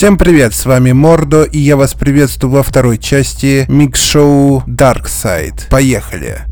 Всем привет, с вами Мордо, и я вас приветствую во второй части микс-шоу Dark Side. Поехали!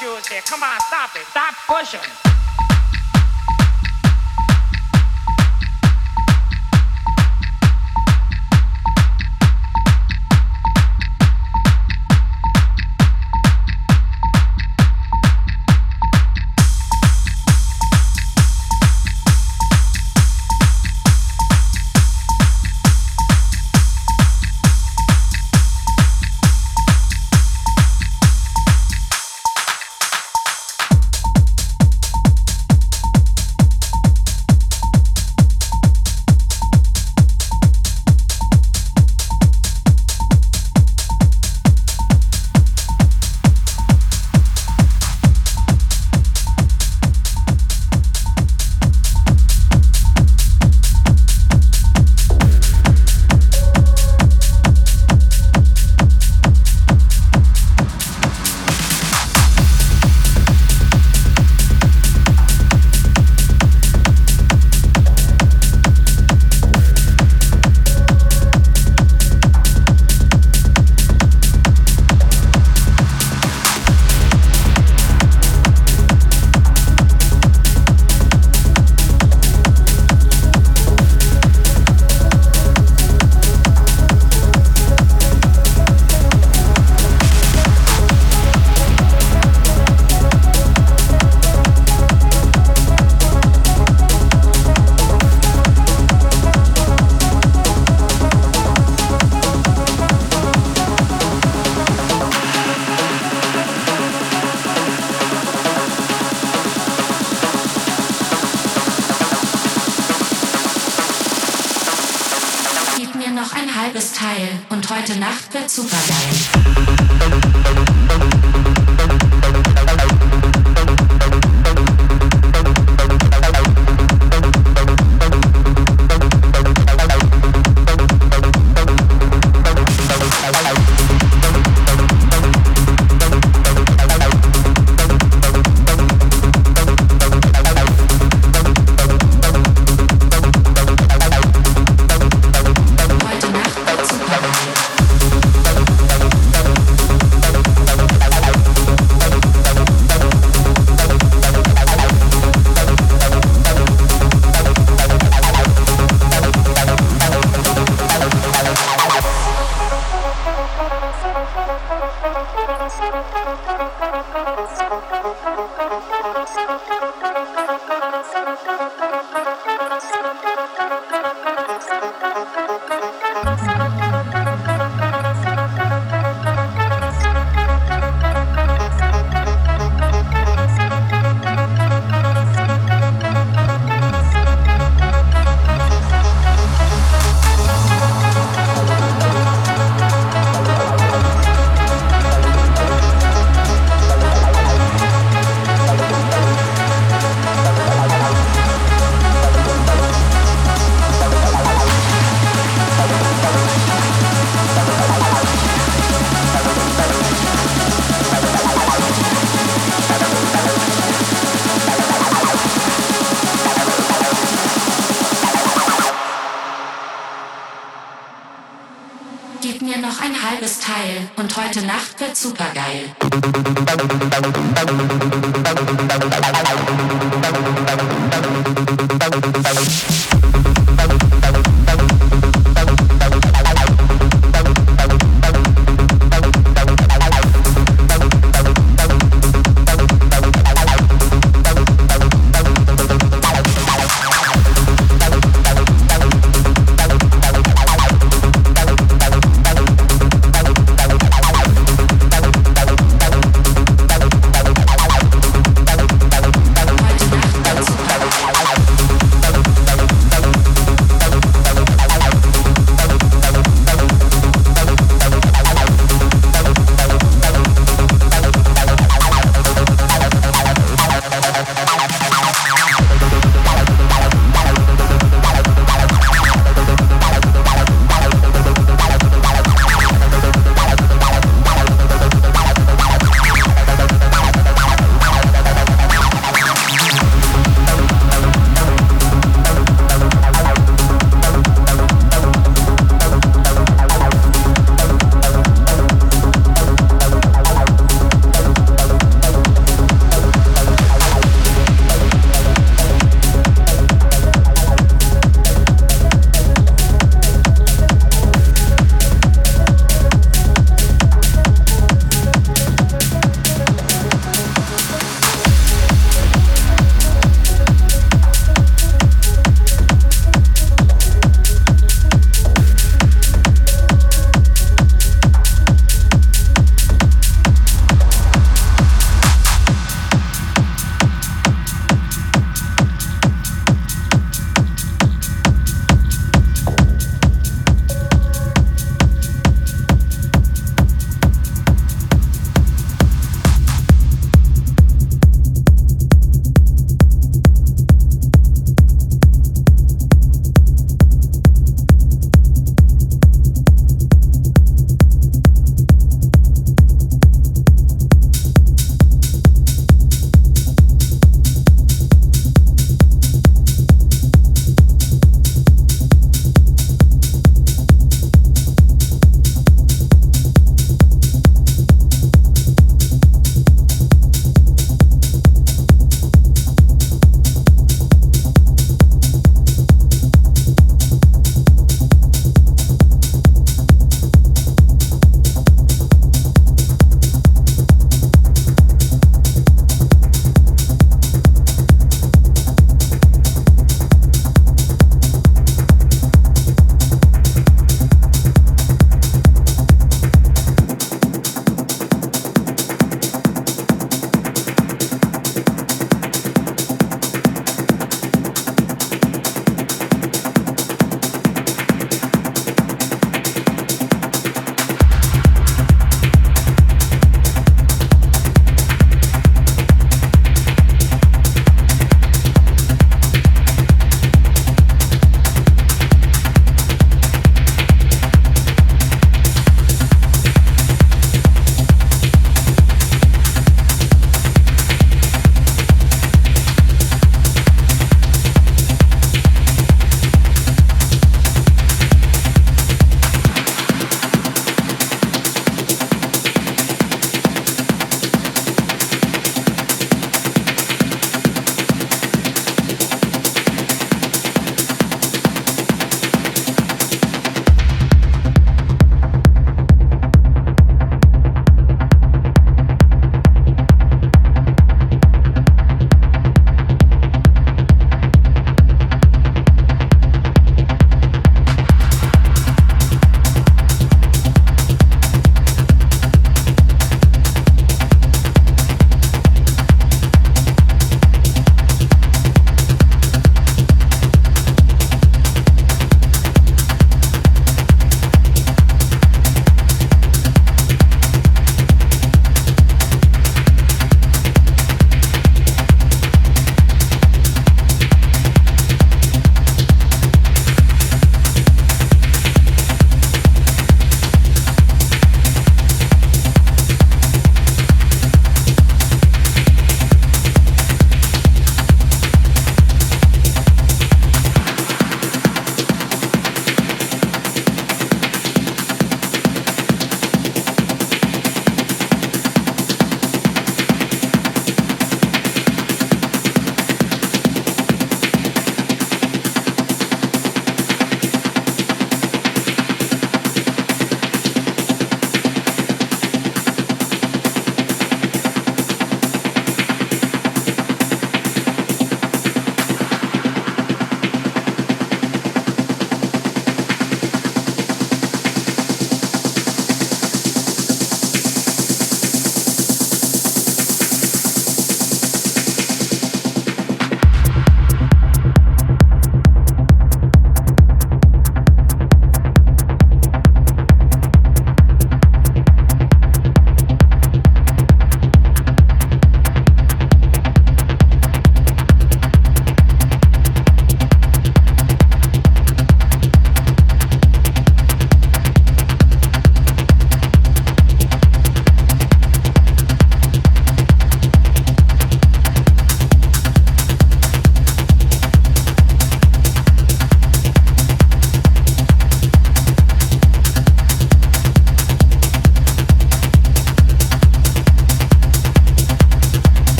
Come on, stop it. Stop pushing.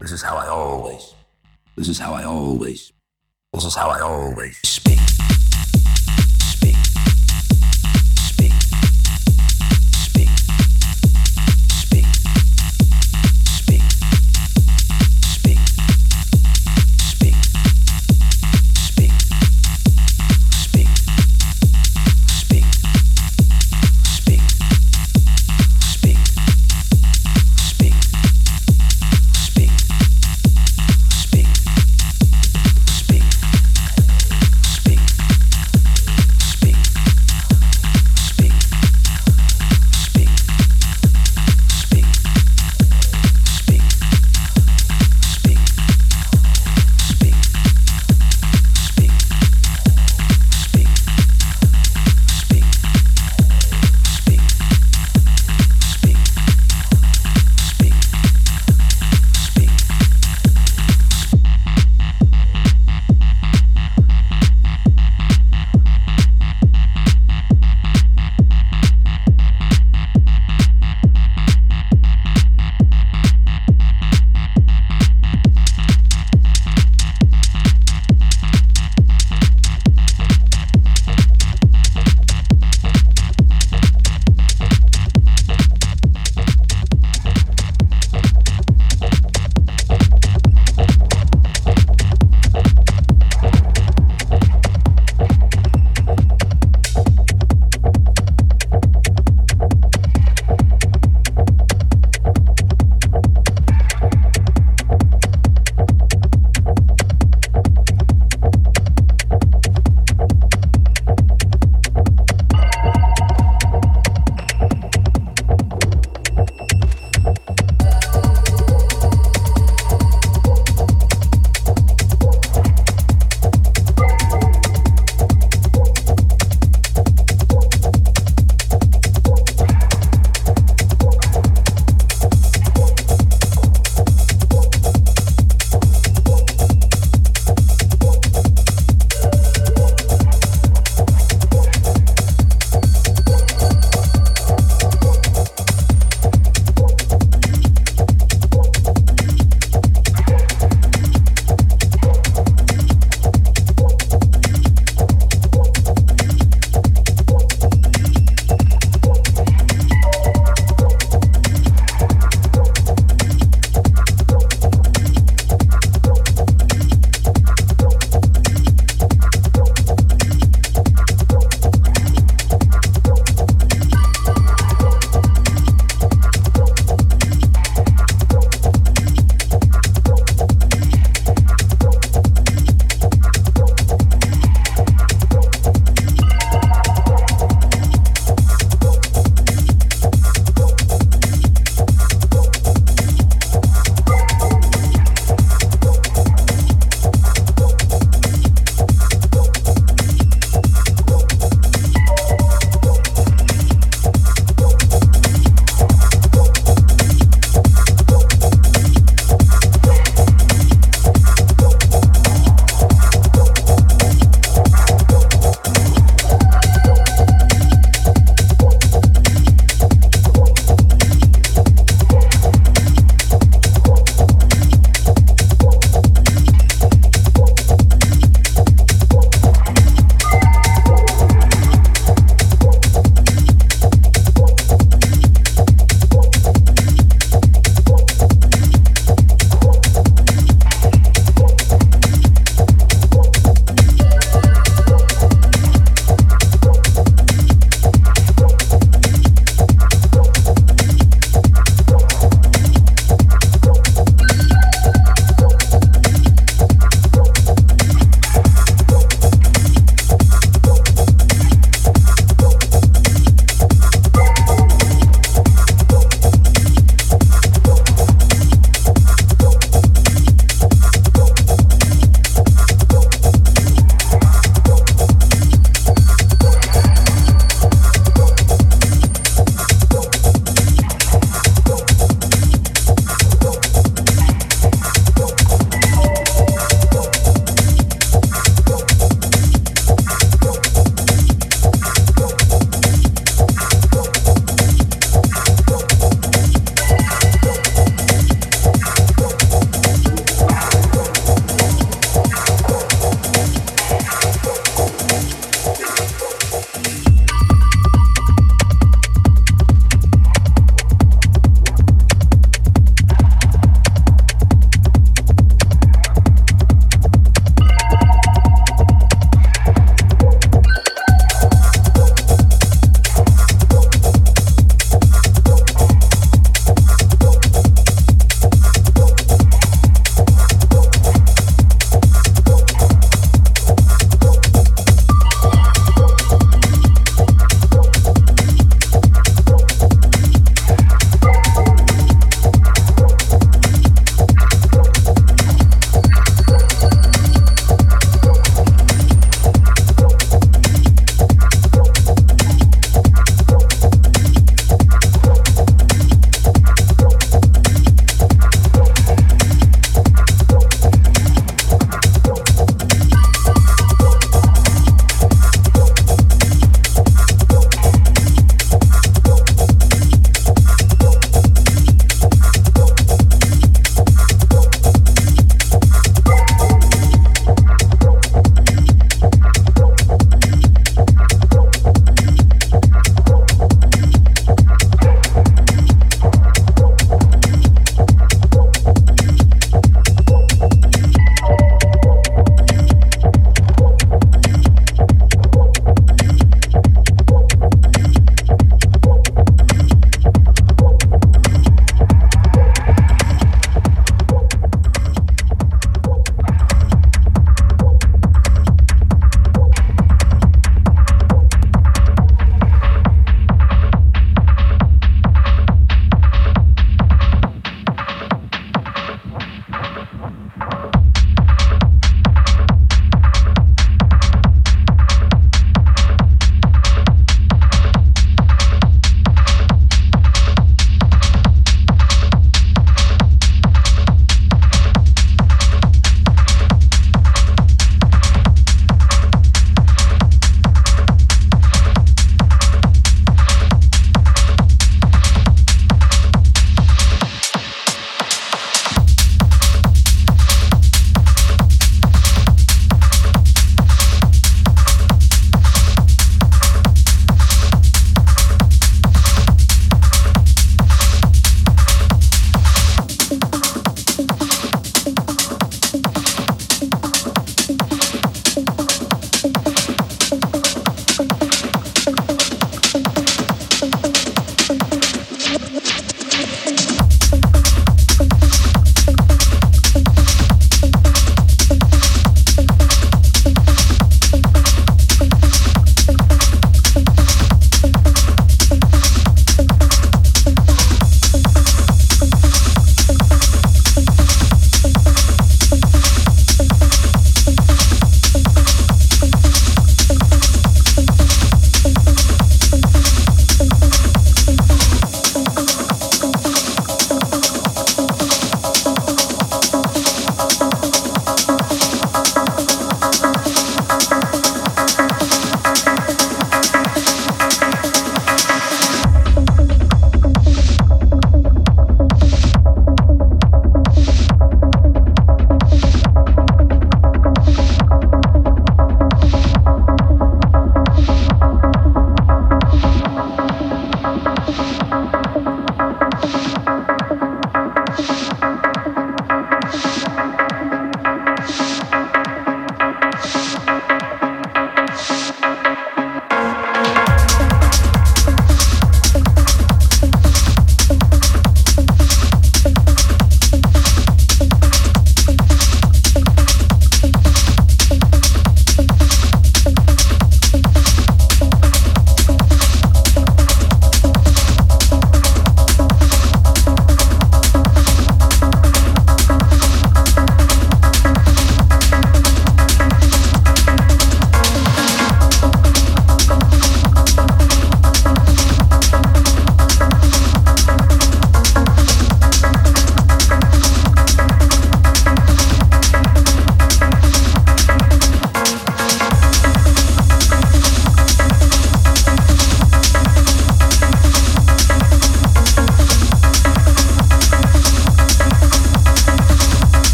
This is how I always. This is how I always. This is how I always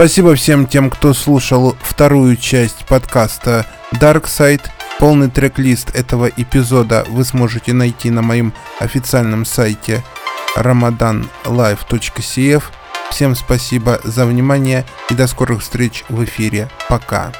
Спасибо всем тем, кто слушал вторую часть подкаста Dark Side. Полный трек-лист этого эпизода вы сможете найти на моем официальном сайте ramadanlive.cf. Всем спасибо за внимание и до скорых встреч в эфире. Пока.